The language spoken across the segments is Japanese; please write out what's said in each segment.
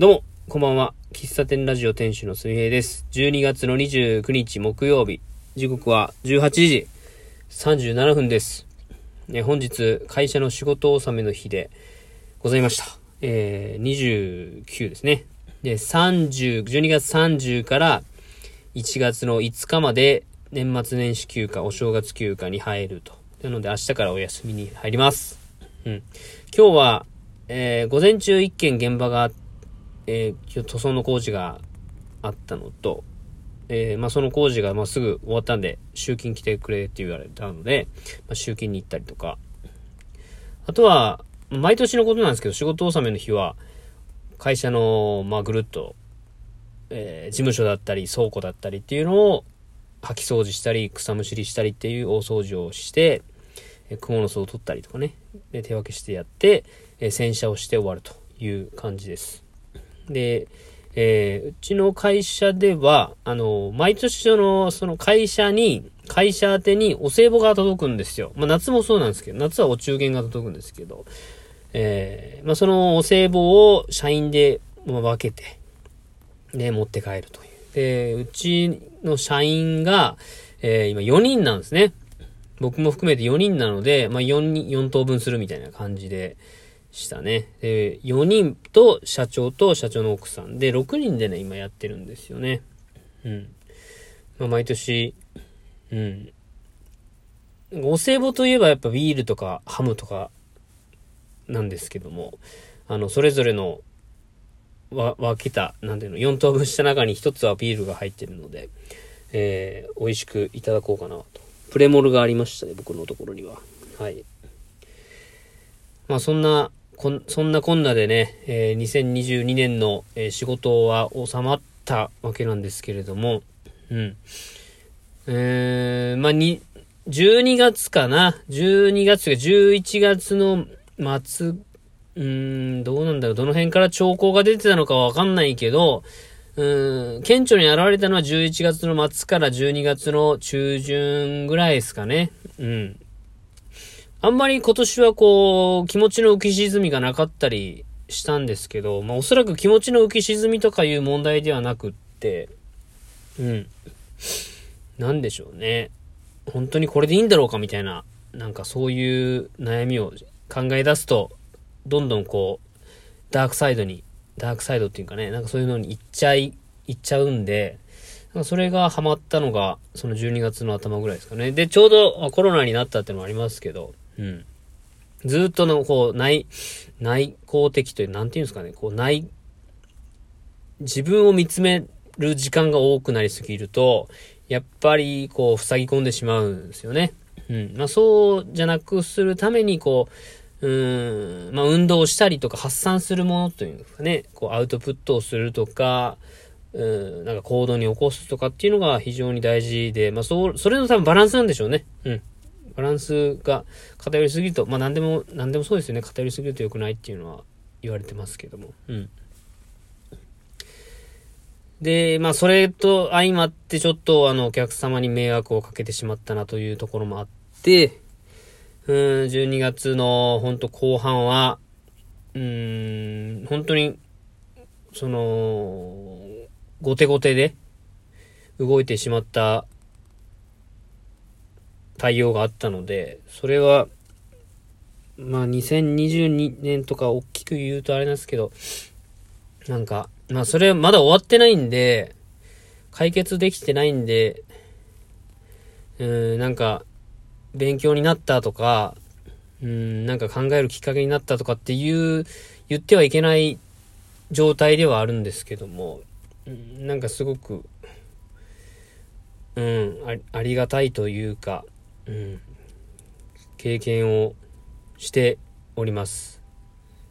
どうも、こんばんは。喫茶店ラジオ店主の水平です。12月の29日木曜日、時刻は18時37分です。ね、本日、会社の仕事納めの日でございました。えー、29ですね。で、30、12月30から1月の5日まで年末年始休暇、お正月休暇に入ると。なので明日からお休みに入ります。うん。今日は、えー、午前中一件現場があって、えー、塗装の工事があったのと、えー、まあ、その工事がまあすぐ終わったんで、集金来てくれって言われたので、まあ、集金に行ったりとか、あとは、毎年のことなんですけど、仕事納めの日は、会社の、まあ、ぐるっと、えー、事務所だったり、倉庫だったりっていうのを、掃き掃除したり、草むしりしたりっていう大掃除をして、えー、蜘蛛の巣を取ったりとかね、で手分けしてやって、えー、洗車をして終わるという感じです。で、えー、うちの会社では、あの、毎年その、その会社に、会社宛てにお歳暮が届くんですよ。まあ夏もそうなんですけど、夏はお中元が届くんですけど、えー、まあそのお歳暮を社員で、ま、分けて、で、持って帰るという。で、うちの社員が、えー、今4人なんですね。僕も含めて4人なので、まあ4人、4等分するみたいな感じで、したね。で、4人と社長と社長の奥さんで、6人でね、今やってるんですよね。うん。まあ、毎年、うん。お歳暮といえばやっぱビールとかハムとかなんですけども、あの、それぞれのわ分けた、なんていうの、4等分した中に1つはビールが入ってるので、えー、美味しくいただこうかなと。プレモルがありましたね、僕のところには。はい。まあそんな、こん、そんなこんなでね、えー、2022年の、えー、仕事は収まったわけなんですけれども、うん。えー、まあに、12月かな ?12 月か11月の末、うん、どうなんだろうどの辺から兆候が出てたのかわかんないけど、うん、顕著に現れたのは11月の末から12月の中旬ぐらいですかね。うん。あんまり今年はこう、気持ちの浮き沈みがなかったりしたんですけど、まあおそらく気持ちの浮き沈みとかいう問題ではなくって、うん。なんでしょうね。本当にこれでいいんだろうかみたいな、なんかそういう悩みを考え出すと、どんどんこう、ダークサイドに、ダークサイドっていうかね、なんかそういうのに行っちゃい、行っちゃうんで、それがハマったのが、その12月の頭ぐらいですかね。で、ちょうどコロナになったっていうのもありますけど、うん。ずっとの、こう、内、内向的という、なんていうんですかね、こう、内、自分を見つめる時間が多くなりすぎると、やっぱり、こう、塞ぎ込んでしまうんですよね。うん。まあ、そうじゃなくするために、こう、うーん、まあ、運動したりとか発散するものというかね、こう、アウトプットをするとか、うん、なんか行動に起こすとかっていうのが非常に大事で、まあ、そう、それの多分バランスなんでしょうね。うん。バランスが偏りすぎると、まあ何でも、何でもそうですよね。偏りすぎると良くないっていうのは言われてますけども。うん。で、まあそれと相まってちょっとあのお客様に迷惑をかけてしまったなというところもあって、うん、12月の本当後半は、うん、本当に、その、後手後手で動いてしまった対応があったので、それは、まあ2022年とか大きく言うとあれなんですけど、なんか、まあそれまだ終わってないんで、解決できてないんで、うん、なんか、勉強になったとか、うん、なんか考えるきっかけになったとかっていう、言ってはいけない状態ではあるんですけども、うん、なんかすごく、うんあ、ありがたいというか、うん、経験をしております。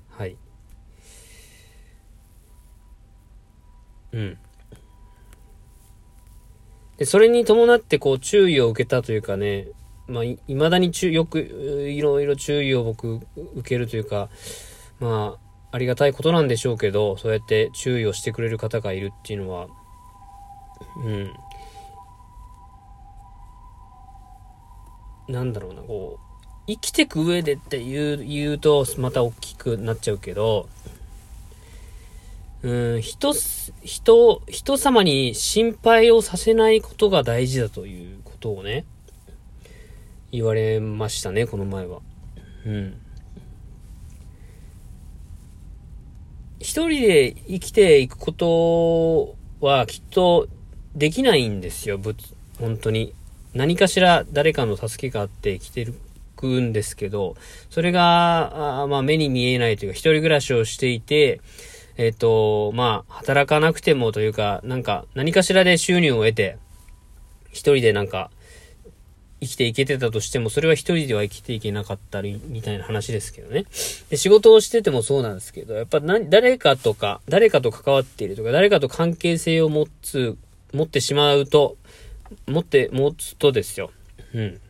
はい。うん。で、それに伴ってこう注意を受けたというかね、まあ、い未だに注よく、いろいろ注意を僕受けるというか、まあ、ありがたいことなんでしょうけど、そうやって注意をしてくれる方がいるっていうのは、うん。なんだろうな、こう、生きてく上でって言う、言うと、また大きくなっちゃうけど、うん、人、人、人様に心配をさせないことが大事だということをね、言われましたね、この前は。うん。一人で生きていくことはきっとできないんですよ、ぶ本当に。何かしら誰かの助けがあって生きてるくんですけど、それが、あまあ目に見えないというか、一人暮らしをしていて、えっ、ー、と、まあ、働かなくてもというか、なんか、何かしらで収入を得て、一人でなんか、生きていけてたとしても、それは一人では生きていけなかったり、みたいな話ですけどね。で、仕事をしててもそうなんですけど、やっぱ、誰かとか、誰かと関わっているとか、誰かと関係性を持つ、持ってしまうと、持って、持つとですよ。うん。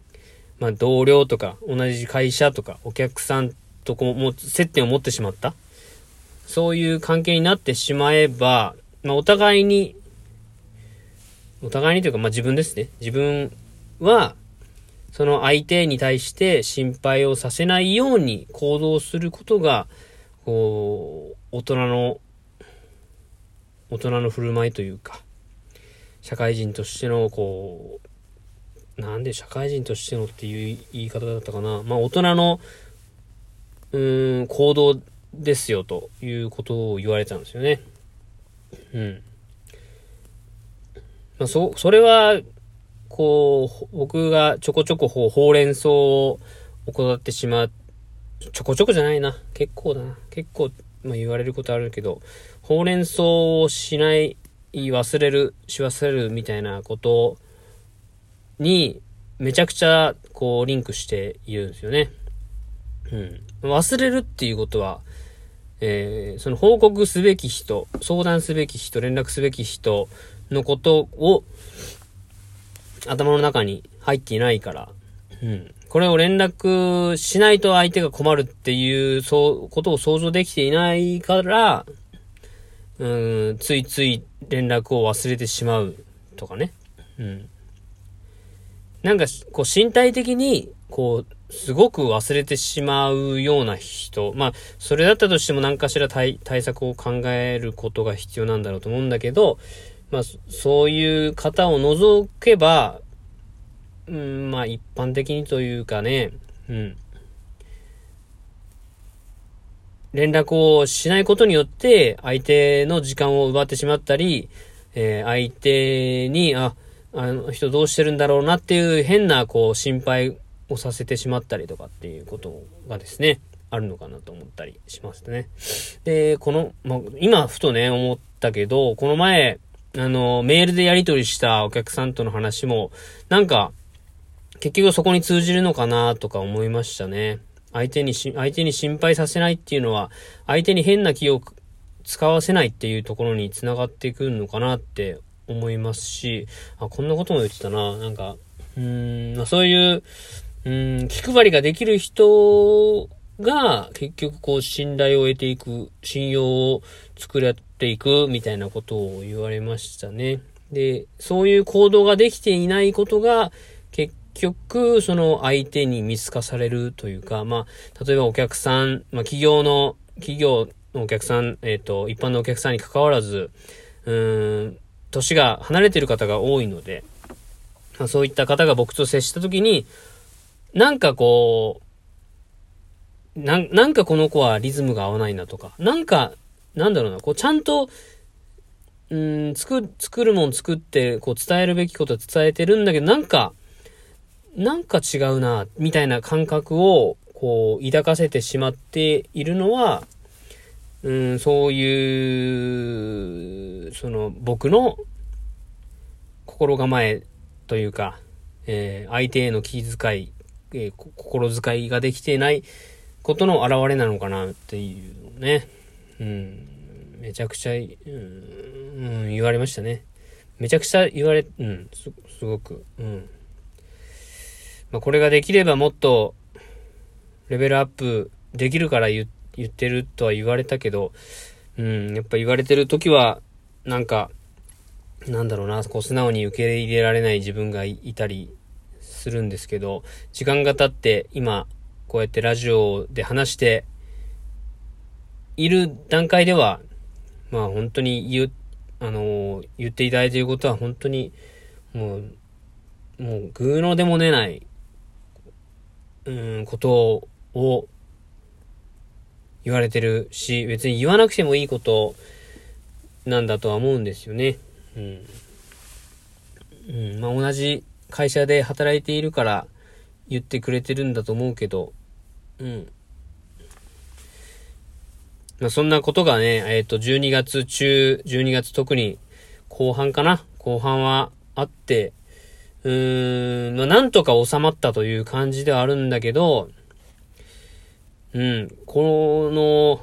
まあ、同僚とか、同じ会社とか、お客さんとこも、接点を持ってしまった。そういう関係になってしまえば、まあ、お互いに、お互いにというか、まあ、自分ですね。自分は、その相手に対して心配をさせないように行動することが、こう、大人の、大人の振る舞いというか、社会人としての、こう、なんで社会人としてのっていう言い方だったかな。まあ、大人の、うーん、行動ですよ、ということを言われたんですよね。うん。まあ、そ、それは、こう、僕がちょこちょこほうれん草を行ってしまう、ちょこちょこじゃないな。結構だな。結構、まあ、言われることあるけど、ほうれん草をしない、言い忘れる、し忘れるみたいなことに、めちゃくちゃ、こう、リンクしているんですよね。うん。忘れるっていうことは、えー、その報告すべき人、相談すべき人、連絡すべき人のことを、頭の中に入っていないから、うん。これを連絡しないと相手が困るっていう、そう、ことを想像できていないから、うん、ついつい連絡を忘れてしまうとかね。うん。なんか、こう身体的に、こう、すごく忘れてしまうような人。まあ、それだったとしても何かしら対策を考えることが必要なんだろうと思うんだけど、まあ、そういう方を除けば、うん、まあ一般的にというかね、うん。連絡をしないことによって、相手の時間を奪ってしまったり、えー、相手に、あ、あの人どうしてるんだろうなっていう変な、こう、心配をさせてしまったりとかっていうことがですね、あるのかなと思ったりしますね。で、この、ま、今、ふとね、思ったけど、この前、あの、メールでやり取りしたお客さんとの話も、なんか、結局そこに通じるのかなとか思いましたね。相手にし、相手に心配させないっていうのは、相手に変な気を使わせないっていうところに繋がってくるのかなって思いますし、あ、こんなことも言ってたな。なんか、うん、まあ、そういう、うん、気配りができる人が、結局こう、信頼を得ていく、信用を作り合っていく、みたいなことを言われましたね。で、そういう行動ができていないことが、結局、その相手に見透かされるというか、まあ、例えばお客さん、まあ、企業の、企業のお客さん、えっ、ー、と、一般のお客さんに関わらず、うーん、年が離れてる方が多いので、まあ、そういった方が僕と接したときに、なんかこう、な、なんかこの子はリズムが合わないなとか、なんか、なんだろうな、こうちゃんと、うん、作、作るもん作って、こう伝えるべきこと伝えてるんだけど、なんか、なんか違うな、みたいな感覚を、こう、抱かせてしまっているのは、うん、そういう、その、僕の心構えというか、えー、相手への気遣い、えー、心遣いができていないことの表れなのかなっていうね。うん、めちゃくちゃ、うん、言われましたね。めちゃくちゃ言われ、うん、す、すごく、うん。まあ、これができればもっと、レベルアップできるから言ってるとは言われたけど、うん、やっぱ言われてる時は、なんか、なんだろうな、こう素直に受け入れられない自分がいたりするんですけど、時間が経って今、こうやってラジオで話している段階では、まあ本当に言う、あのー、言っていただいていることは本当に、もう、もう、ぐうのでも出ない、うん、ことを言われてるし、別に言わなくてもいいことなんだとは思うんですよね。うん。うん、まあ同じ会社で働いているから言ってくれてるんだと思うけど、うん。まあそんなことがね、えっ、ー、と、12月中、12月特に後半かな？後半はあって、うーん、まあなんとか収まったという感じではあるんだけど、うん、この、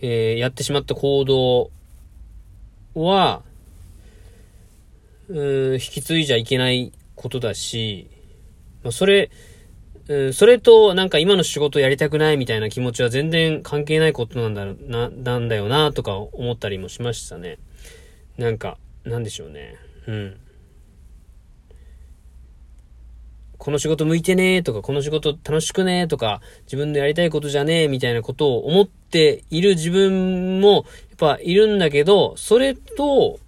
えー、やってしまった行動は、うん、引き継いじゃいけないことだし、まあ、それ、うん、それとなんか今の仕事やりたくないみたいな気持ちは全然関係ないことなんだな、なんだよなとか思ったりもしましたね。なんか、なんでしょうね。うん。この仕事向いてねとか、この仕事楽しくねとか、自分のやりたいことじゃねえみたいなことを思っている自分も、やっぱいるんだけど、それと、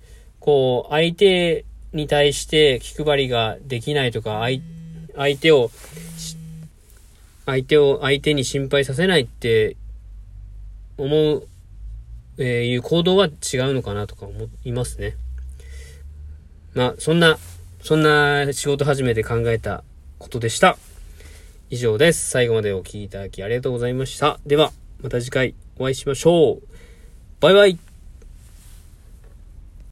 こう、相手に対して気配りができないとか、相相手を、相手を、相手に心配させないって思う、えー、いう行動は違うのかなとか思いますね。まあ、そんな、そんな仕事始めて考えたことでした。以上です。最後までお聴きいただきありがとうございました。では、また次回お会いしましょう。バイバイ